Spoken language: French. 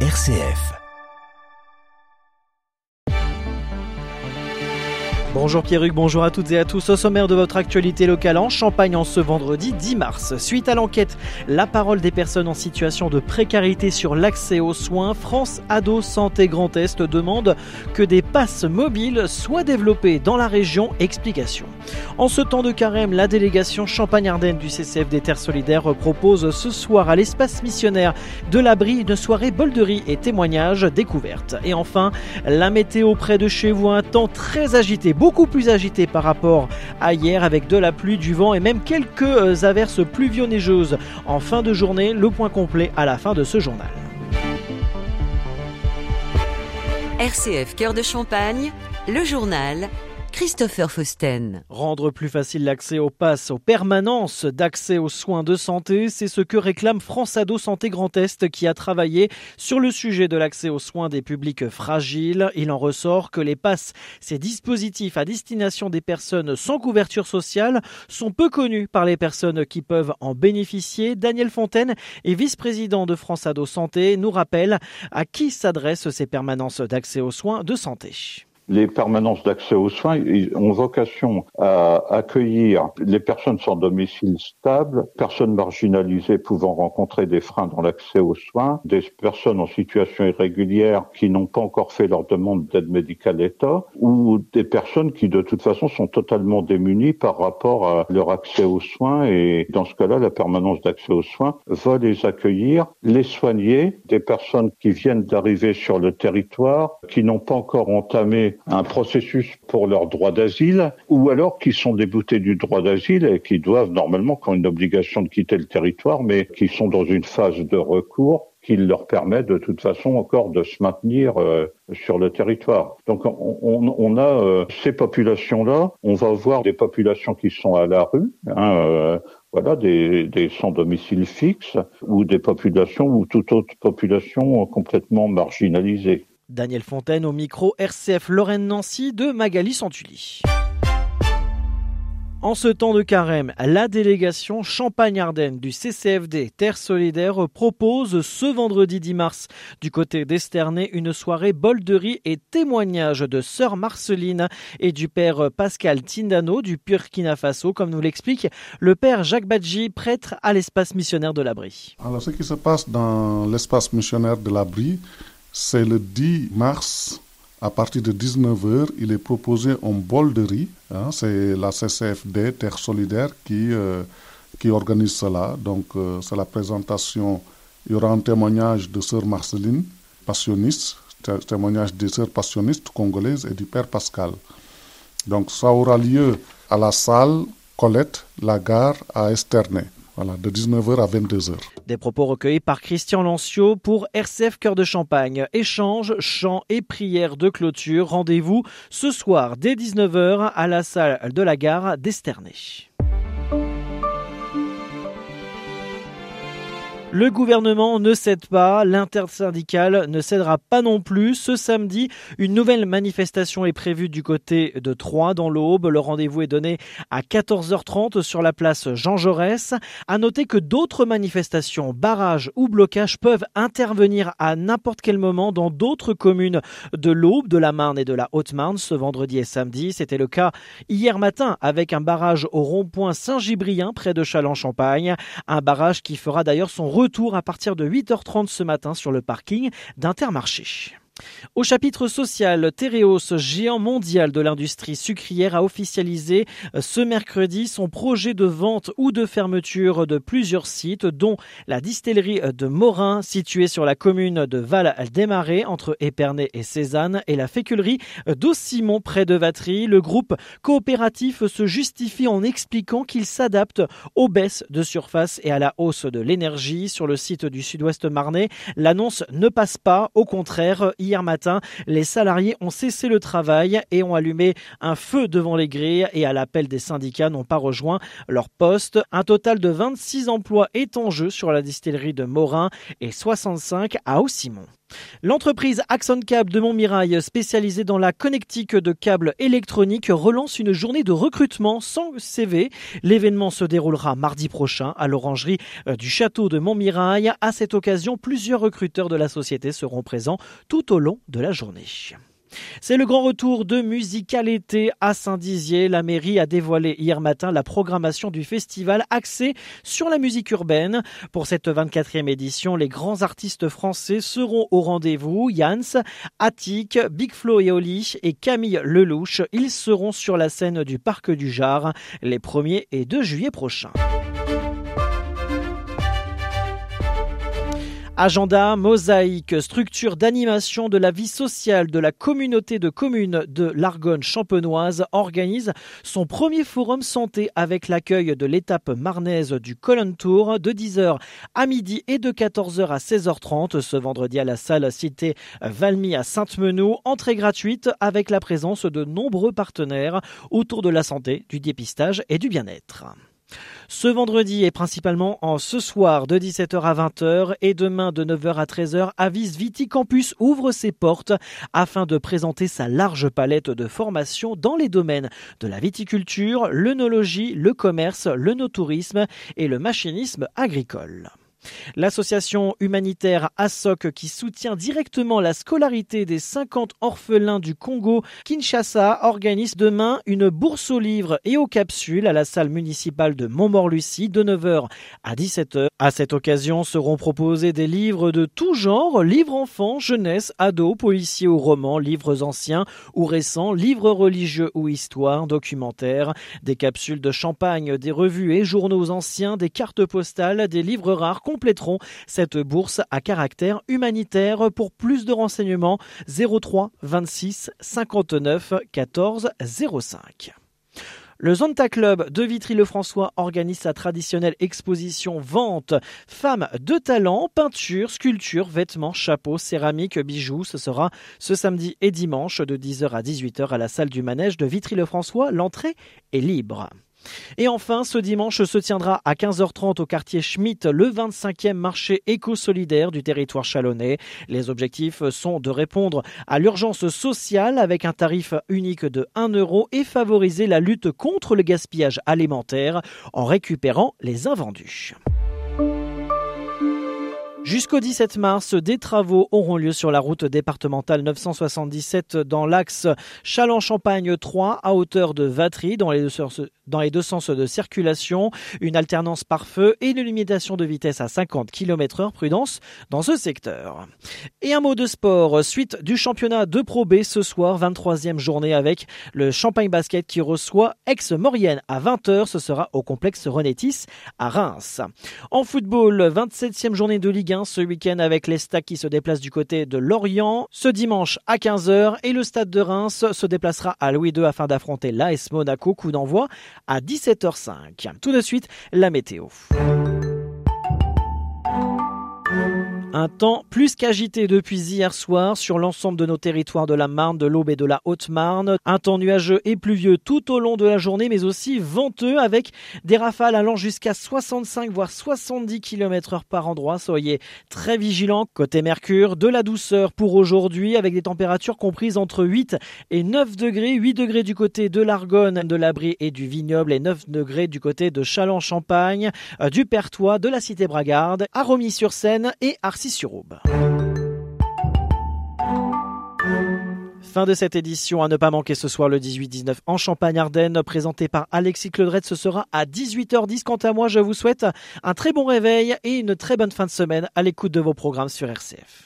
RCF. Bonjour Pierruc, bonjour à toutes et à tous. Au sommaire de votre actualité locale en Champagne en ce vendredi 10 mars. Suite à l'enquête, la parole des personnes en situation de précarité sur l'accès aux soins, France Ado Santé Grand Est demande que des passes mobiles soient développées dans la région. Explication. En ce temps de carême, la délégation Champagne-Ardenne du CCF des Terres Solidaires propose ce soir à l'espace missionnaire de l'abri une soirée bolderie et témoignages découvertes. Et enfin, la météo près de chez vous, un temps très agité plus agité par rapport à hier avec de la pluie, du vent et même quelques euh, averses pluvio-neigeuses. En fin de journée, le point complet à la fin de ce journal. RCF Cœur de Champagne, le journal Christopher Fausten. Rendre plus facile l'accès aux passes, aux permanences d'accès aux soins de santé, c'est ce que réclame France Ado Santé Grand Est qui a travaillé sur le sujet de l'accès aux soins des publics fragiles. Il en ressort que les passes, ces dispositifs à destination des personnes sans couverture sociale, sont peu connus par les personnes qui peuvent en bénéficier. Daniel Fontaine est vice-président de France Ado Santé, nous rappelle à qui s'adressent ces permanences d'accès aux soins de santé les permanences d'accès aux soins ont vocation à accueillir les personnes sans domicile stable, personnes marginalisées pouvant rencontrer des freins dans l'accès aux soins, des personnes en situation irrégulière qui n'ont pas encore fait leur demande d'aide médicale d'État, ou des personnes qui de toute façon sont totalement démunies par rapport à leur accès aux soins. Et dans ce cas-là, la permanence d'accès aux soins va les accueillir, les soigner, des personnes qui viennent d'arriver sur le territoire, qui n'ont pas encore entamé un processus pour leur droit d'asile, ou alors qui sont déboutés du droit d'asile et qui doivent normalement, qui ont une obligation de quitter le territoire, mais qui sont dans une phase de recours qui leur permet de toute façon encore de se maintenir euh, sur le territoire. Donc on, a euh, ces populations-là, on va voir des populations qui sont à la rue, hein, euh, voilà, des sans domicile fixe, ou des populations ou toute autre population complètement marginalisée. Daniel Fontaine au micro RCF Lorraine Nancy de Magali Santulli. En ce temps de carême, la délégation Champagne-Ardenne du CCFD Terre Solidaire propose ce vendredi 10 mars du côté d'Esternay une soirée bolderie et témoignage de sœur Marceline et du père Pascal Tindano du Burkina Faso, comme nous l'explique le père Jacques Badji, prêtre à l'espace missionnaire de l'Abri. Alors ce qui se passe dans l'espace missionnaire de l'Abri, c'est le 10 mars, à partir de 19h, il est proposé un bol de riz. Hein, c'est la CCFD Terre Solidaire qui, euh, qui organise cela. Donc, euh, c'est la présentation. Il y aura un témoignage de sœur Marceline, passionniste, témoignage des sœurs passionnistes congolaises et du père Pascal. Donc, ça aura lieu à la salle Colette, la gare à Esternay. Voilà, de 19h à 22h. Des propos recueillis par Christian Lancio pour RCF Cœur de Champagne. Échange, chants et prières de clôture. Rendez-vous ce soir dès 19h à la salle de la gare d'Esternay. Le gouvernement ne cède pas, l'intersyndicale ne cédera pas non plus. Ce samedi, une nouvelle manifestation est prévue du côté de Troyes dans l'Aube. Le rendez-vous est donné à 14h30 sur la place Jean Jaurès. À noter que d'autres manifestations, barrages ou blocages peuvent intervenir à n'importe quel moment dans d'autres communes de l'Aube, de la Marne et de la Haute-Marne ce vendredi et samedi. C'était le cas hier matin avec un barrage au rond-point Saint-Gibrien près de Châlons-Champagne. Un barrage qui fera d'ailleurs son retour retour à partir de 8h30 ce matin sur le parking d'Intermarché. Au chapitre social, Tereos, géant mondial de l'industrie sucrière, a officialisé euh, ce mercredi son projet de vente ou de fermeture de plusieurs sites, dont la distillerie de Morin, située sur la commune de Val-Desmarais, entre Épernay et Cézanne, et la féculerie d'Ossimon, près de Vatry. Le groupe coopératif se justifie en expliquant qu'il s'adapte aux baisses de surface et à la hausse de l'énergie. Sur le site du sud-ouest marnais, l'annonce ne passe pas. Au contraire, hier matin, les salariés ont cessé le travail et ont allumé un feu devant les grilles et à l'appel des syndicats n'ont pas rejoint leur poste. Un total de 26 emplois est en jeu sur la distillerie de Morin et 65 à Hauts-Simon. L'entreprise Axon Cab de Montmirail, spécialisée dans la connectique de câbles électroniques, relance une journée de recrutement sans CV. L'événement se déroulera mardi prochain à l'orangerie euh, du château de Montmirail. À cette occasion, plusieurs recruteurs de la société seront présents tout au long de la journée. C'est le grand retour de Musicalité à Saint-Dizier. La mairie a dévoilé hier matin la programmation du festival axé sur la musique urbaine. Pour cette 24e édition, les grands artistes français seront au rendez-vous. Jans, Attic, Big Flo et Oli et Camille Lelouch. Ils seront sur la scène du Parc du Jard les 1er et 2 juillet prochains. Agenda, mosaïque, structure d'animation de la vie sociale de la communauté de communes de l'Argonne champenoise organise son premier forum santé avec l'accueil de l'étape marnaise du Colon Tour de 10h à midi et de 14h à 16h30 ce vendredi à la salle cité Valmy à Sainte-Meneau. Entrée gratuite avec la présence de nombreux partenaires autour de la santé, du dépistage et du bien-être. Ce vendredi et principalement en ce soir de 17h à 20h et demain de 9h à 13h, Avis Viti Campus ouvre ses portes afin de présenter sa large palette de formations dans les domaines de la viticulture, l'œnologie, le commerce, le no-tourisme et le machinisme agricole. L'association humanitaire ASOC qui soutient directement la scolarité des 50 orphelins du Congo, Kinshasa, organise demain une bourse aux livres et aux capsules à la salle municipale de Montmort-Lucie de 9h à 17h. À cette occasion seront proposés des livres de tout genre, livres enfants, jeunesse, ados, policiers ou romans, livres anciens ou récents, livres religieux ou histoire, documentaires, des capsules de champagne, des revues et journaux anciens, des cartes postales, des livres rares compléteront cette bourse à caractère humanitaire. Pour plus de renseignements, 03 26 59 14 05. Le Zonta Club de Vitry-le-François organise sa traditionnelle exposition vente femmes de talent, peinture, sculpture, vêtements, chapeaux, céramique, bijoux. Ce sera ce samedi et dimanche de 10h à 18h à la salle du manège de Vitry-le-François. L'entrée est libre. Et enfin, ce dimanche se tiendra à 15h30 au quartier Schmitt le 25e marché éco-solidaire du territoire chalonnais. Les objectifs sont de répondre à l'urgence sociale avec un tarif unique de 1 euro et favoriser la lutte contre le gaspillage alimentaire en récupérant les invendus. Jusqu'au 17 mars, des travaux auront lieu sur la route départementale 977 dans l'axe Châlons-Champagne 3 à hauteur de Vatry dans les, deux sens, de circulation. Une alternance par feu et une limitation de vitesse à 50 km heure prudence dans ce secteur. Et un mot de sport, suite du championnat de Pro B ce soir, 23e journée avec le Champagne Basket qui reçoit Ex-Maurienne à 20h. Ce sera au complexe Renétis à Reims. En football, 27e journée de Ligue 1 ce week-end avec les qui se déplacent du côté de Lorient. Ce dimanche à 15h et le stade de Reims se déplacera à Louis II afin d'affronter l'AS Monaco. Coup d'envoi à 17h05. Tout de suite, la météo. Un temps plus qu'agité depuis hier soir sur l'ensemble de nos territoires de la Marne, de l'Aube et de la Haute-Marne. Un temps nuageux et pluvieux tout au long de la journée, mais aussi venteux avec des rafales allant jusqu'à 65 voire 70 km heure par endroit. Soyez très vigilants. Côté Mercure, de la douceur pour aujourd'hui avec des températures comprises entre 8 et 9 degrés. 8 degrés du côté de l'Argonne, de l'Abri et du Vignoble et 9 degrés du côté de Châlons-Champagne, euh, du Pertois, de la Cité Bragarde, à Romilly-sur-Seine et Arcis sur Aube. Fin de cette édition à ne pas manquer ce soir le 18-19 en Champagne-Ardenne, présenté par Alexis Claudret. Ce sera à 18h10. Quant à moi, je vous souhaite un très bon réveil et une très bonne fin de semaine à l'écoute de vos programmes sur RCF.